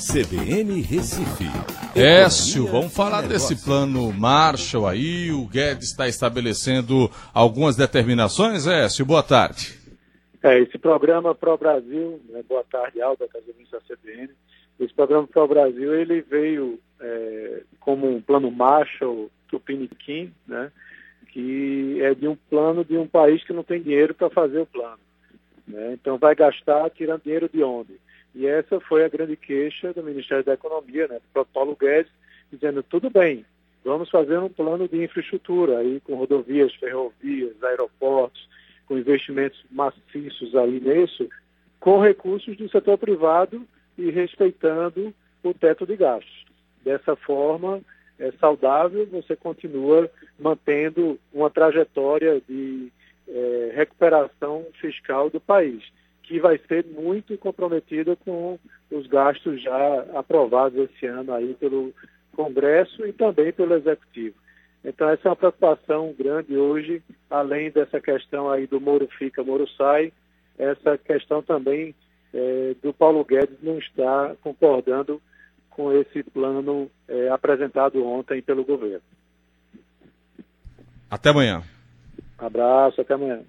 CBN Recife. Écio, vamos falar desse plano Marshall aí. O Guedes está estabelecendo algumas determinações. Écio, boa tarde. É, esse programa Pro Brasil, né, boa tarde, Albert, ouvintes da CBN. Esse programa Pro Brasil, ele veio é, como um plano Marshall Tupiniquim, né, que é de um plano de um país que não tem dinheiro para fazer o plano. Né? Então vai gastar tirando dinheiro de onde? E essa foi a grande queixa do Ministério da Economia, né, do Paulo Guedes, dizendo, tudo bem, vamos fazer um plano de infraestrutura aí com rodovias, ferrovias, aeroportos, com investimentos maciços aí nisso, com recursos do setor privado e respeitando o teto de gastos. Dessa forma, é saudável, você continua mantendo uma trajetória de é, recuperação fiscal do país que vai ser muito comprometida com os gastos já aprovados esse ano aí pelo Congresso e também pelo Executivo. Então essa é uma preocupação grande hoje, além dessa questão aí do Moro fica, Moro sai, essa questão também é, do Paulo Guedes não estar concordando com esse plano é, apresentado ontem pelo governo. Até amanhã. Abraço, até amanhã.